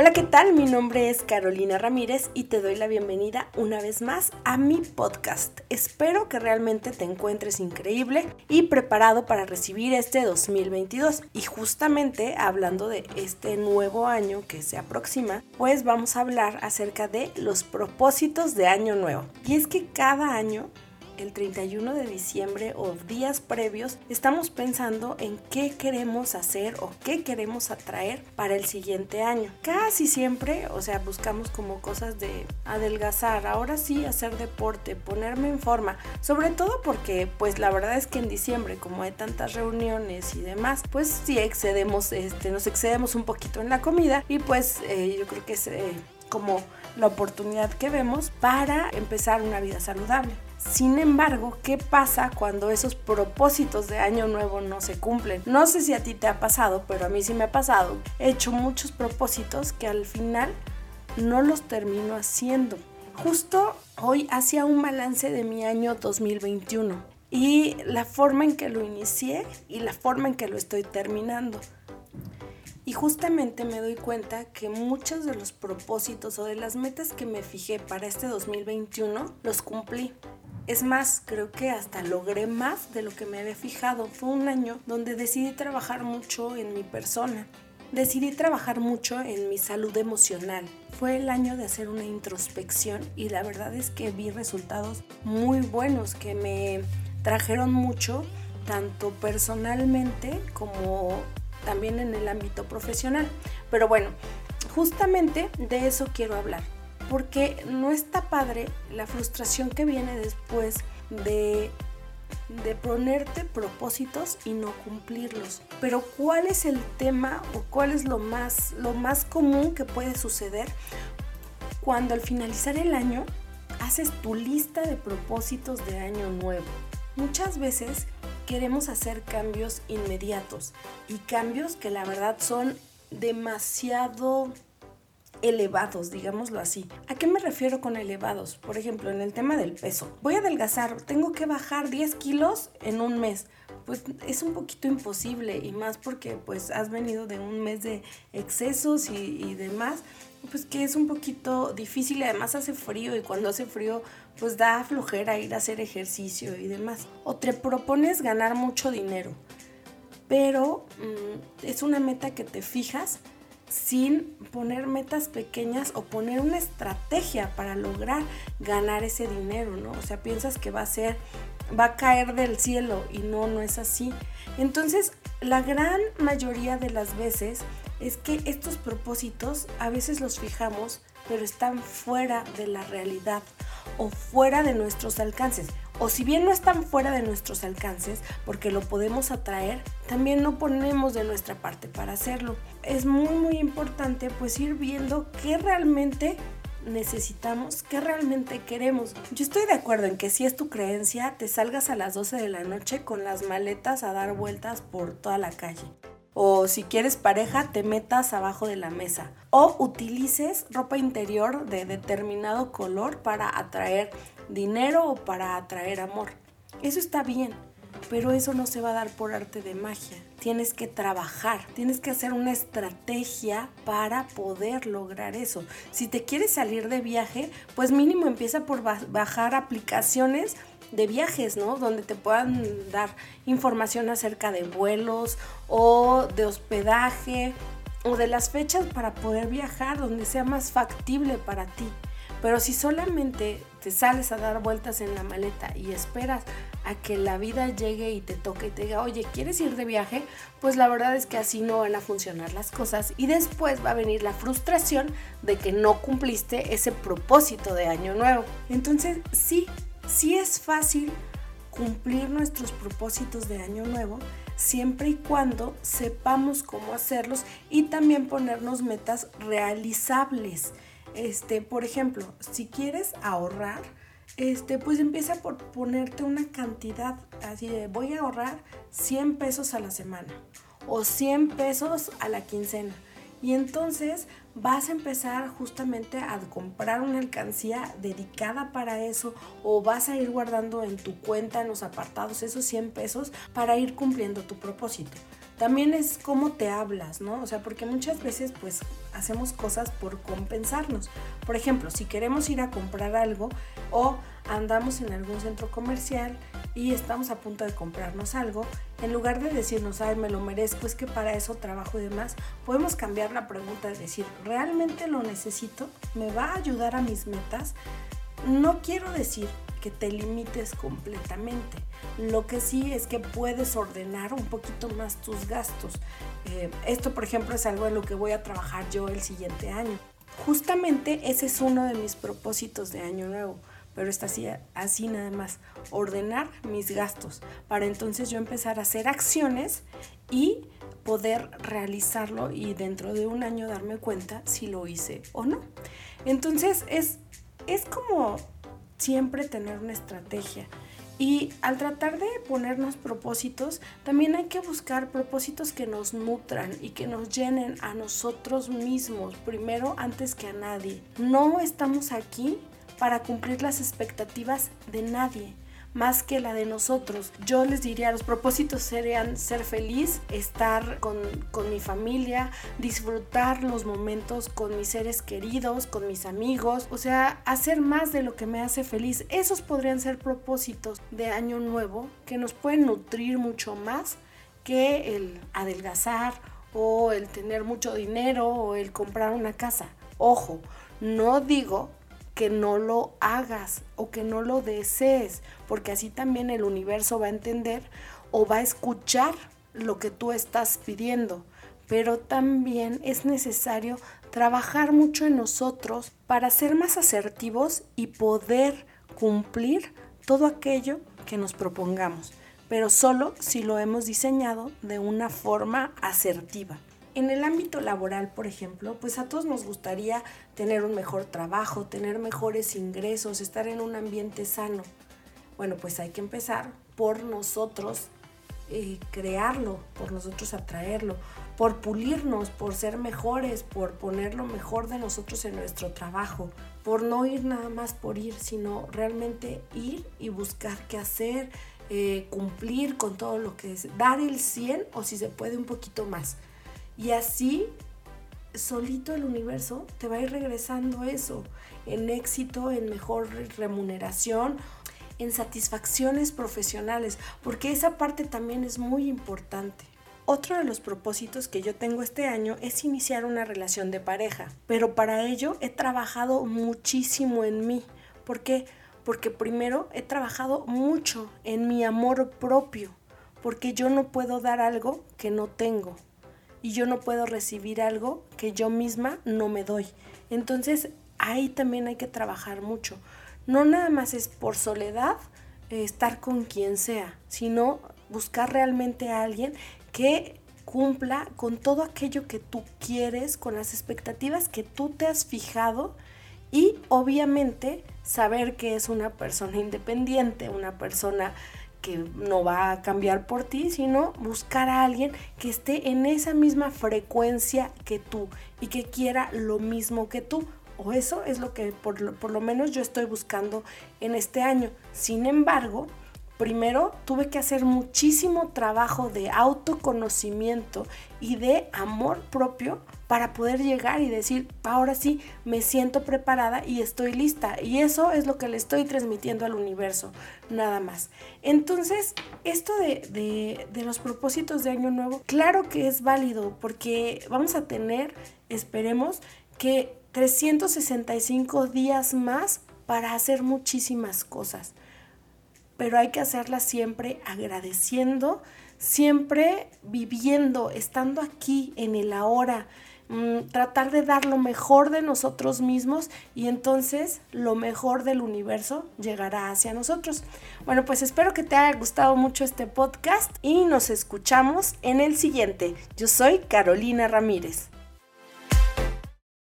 Hola, ¿qué tal? Mi nombre es Carolina Ramírez y te doy la bienvenida una vez más a mi podcast. Espero que realmente te encuentres increíble y preparado para recibir este 2022. Y justamente hablando de este nuevo año que se aproxima, pues vamos a hablar acerca de los propósitos de año nuevo. Y es que cada año el 31 de diciembre o días previos, estamos pensando en qué queremos hacer o qué queremos atraer para el siguiente año. Casi siempre, o sea, buscamos como cosas de adelgazar, ahora sí hacer deporte, ponerme en forma, sobre todo porque pues la verdad es que en diciembre como hay tantas reuniones y demás, pues sí excedemos, este, nos excedemos un poquito en la comida y pues eh, yo creo que es eh, como la oportunidad que vemos para empezar una vida saludable. Sin embargo, ¿qué pasa cuando esos propósitos de año nuevo no se cumplen? No sé si a ti te ha pasado, pero a mí sí me ha pasado. He hecho muchos propósitos que al final no los termino haciendo. Justo hoy hacía un balance de mi año 2021 y la forma en que lo inicié y la forma en que lo estoy terminando. Y justamente me doy cuenta que muchos de los propósitos o de las metas que me fijé para este 2021 los cumplí. Es más, creo que hasta logré más de lo que me había fijado. Fue un año donde decidí trabajar mucho en mi persona. Decidí trabajar mucho en mi salud emocional. Fue el año de hacer una introspección y la verdad es que vi resultados muy buenos que me trajeron mucho, tanto personalmente como también en el ámbito profesional. Pero bueno, justamente de eso quiero hablar porque no está padre la frustración que viene después de, de ponerte propósitos y no cumplirlos. Pero ¿cuál es el tema o cuál es lo más, lo más común que puede suceder cuando al finalizar el año haces tu lista de propósitos de año nuevo? Muchas veces queremos hacer cambios inmediatos y cambios que la verdad son demasiado elevados, digámoslo así. ¿A qué me refiero con elevados? Por ejemplo, en el tema del peso. Voy a adelgazar, tengo que bajar 10 kilos en un mes. Pues es un poquito imposible y más porque pues has venido de un mes de excesos y, y demás pues que es un poquito difícil y además hace frío y cuando hace frío pues da flojera ir a hacer ejercicio y demás. O te propones ganar mucho dinero, pero mm, es una meta que te fijas sin poner metas pequeñas o poner una estrategia para lograr ganar ese dinero, ¿no? O sea, piensas que va a ser, va a caer del cielo y no, no es así. Entonces, la gran mayoría de las veces es que estos propósitos a veces los fijamos, pero están fuera de la realidad o fuera de nuestros alcances o si bien no están fuera de nuestros alcances, porque lo podemos atraer, también no ponemos de nuestra parte para hacerlo. Es muy muy importante pues ir viendo qué realmente necesitamos, qué realmente queremos. Yo estoy de acuerdo en que si es tu creencia, te salgas a las 12 de la noche con las maletas a dar vueltas por toda la calle. O si quieres pareja, te metas abajo de la mesa. O utilices ropa interior de determinado color para atraer dinero o para atraer amor. Eso está bien, pero eso no se va a dar por arte de magia. Tienes que trabajar, tienes que hacer una estrategia para poder lograr eso. Si te quieres salir de viaje, pues mínimo empieza por bajar aplicaciones de viajes, ¿no? Donde te puedan dar información acerca de vuelos o de hospedaje o de las fechas para poder viajar donde sea más factible para ti. Pero si solamente te sales a dar vueltas en la maleta y esperas a que la vida llegue y te toque y te diga, oye, ¿quieres ir de viaje? Pues la verdad es que así no van a funcionar las cosas y después va a venir la frustración de que no cumpliste ese propósito de año nuevo. Entonces, sí, sí es fácil cumplir nuestros propósitos de año nuevo siempre y cuando sepamos cómo hacerlos y también ponernos metas realizables. Este, por ejemplo, si quieres ahorrar, este, pues empieza por ponerte una cantidad así de voy a ahorrar 100 pesos a la semana o 100 pesos a la quincena. Y entonces vas a empezar justamente a comprar una alcancía dedicada para eso o vas a ir guardando en tu cuenta, en los apartados, esos 100 pesos para ir cumpliendo tu propósito. también es cómo te hablas, ¿no? O sea, porque muchas veces pues hacemos cosas por compensarnos. Por ejemplo, si queremos ir a comprar algo o andamos en algún centro comercial y estamos a punto de comprarnos algo, en lugar de decirnos, ay, me lo merezco, es que para eso trabajo y demás, podemos cambiar la pregunta de decir, ¿realmente lo necesito? ¿Me va a ayudar a mis metas? No quiero decir que te limites completamente. Lo que sí es que puedes ordenar un poquito más tus gastos. Eh, esto, por ejemplo, es algo en lo que voy a trabajar yo el siguiente año. Justamente ese es uno de mis propósitos de año nuevo, pero está así, así nada más, ordenar mis gastos para entonces yo empezar a hacer acciones y poder realizarlo y dentro de un año darme cuenta si lo hice o no. Entonces es, es como siempre tener una estrategia. Y al tratar de ponernos propósitos, también hay que buscar propósitos que nos nutran y que nos llenen a nosotros mismos, primero antes que a nadie. No estamos aquí para cumplir las expectativas de nadie más que la de nosotros. Yo les diría, los propósitos serían ser feliz, estar con, con mi familia, disfrutar los momentos con mis seres queridos, con mis amigos, o sea, hacer más de lo que me hace feliz. Esos podrían ser propósitos de año nuevo que nos pueden nutrir mucho más que el adelgazar o el tener mucho dinero o el comprar una casa. Ojo, no digo que no lo hagas o que no lo desees, porque así también el universo va a entender o va a escuchar lo que tú estás pidiendo. Pero también es necesario trabajar mucho en nosotros para ser más asertivos y poder cumplir todo aquello que nos propongamos, pero solo si lo hemos diseñado de una forma asertiva. En el ámbito laboral, por ejemplo, pues a todos nos gustaría tener un mejor trabajo, tener mejores ingresos, estar en un ambiente sano. Bueno, pues hay que empezar por nosotros eh, crearlo, por nosotros atraerlo, por pulirnos, por ser mejores, por poner lo mejor de nosotros en nuestro trabajo, por no ir nada más por ir, sino realmente ir y buscar qué hacer, eh, cumplir con todo lo que es, dar el 100 o si se puede un poquito más. Y así, solito el universo te va a ir regresando eso, en éxito, en mejor remuneración, en satisfacciones profesionales, porque esa parte también es muy importante. Otro de los propósitos que yo tengo este año es iniciar una relación de pareja, pero para ello he trabajado muchísimo en mí. ¿Por qué? Porque primero he trabajado mucho en mi amor propio, porque yo no puedo dar algo que no tengo y yo no puedo recibir algo que yo misma no me doy. Entonces ahí también hay que trabajar mucho. No nada más es por soledad eh, estar con quien sea, sino buscar realmente a alguien que cumpla con todo aquello que tú quieres, con las expectativas que tú te has fijado y obviamente saber que es una persona independiente, una persona no va a cambiar por ti, sino buscar a alguien que esté en esa misma frecuencia que tú y que quiera lo mismo que tú. O eso es lo que por lo menos yo estoy buscando en este año. Sin embargo, primero tuve que hacer muchísimo trabajo de autoconocimiento y de amor propio para poder llegar y decir, ahora sí, me siento preparada y estoy lista. Y eso es lo que le estoy transmitiendo al universo, nada más. Entonces, esto de, de los propósitos de Año Nuevo, claro que es válido porque vamos a tener, esperemos, que 365 días más para hacer muchísimas cosas pero hay que hacerla siempre agradeciendo, siempre viviendo, estando aquí en el ahora, mm, tratar de dar lo mejor de nosotros mismos y entonces lo mejor del universo llegará hacia nosotros. Bueno, pues espero que te haya gustado mucho este podcast y nos escuchamos en el siguiente. Yo soy Carolina Ramírez.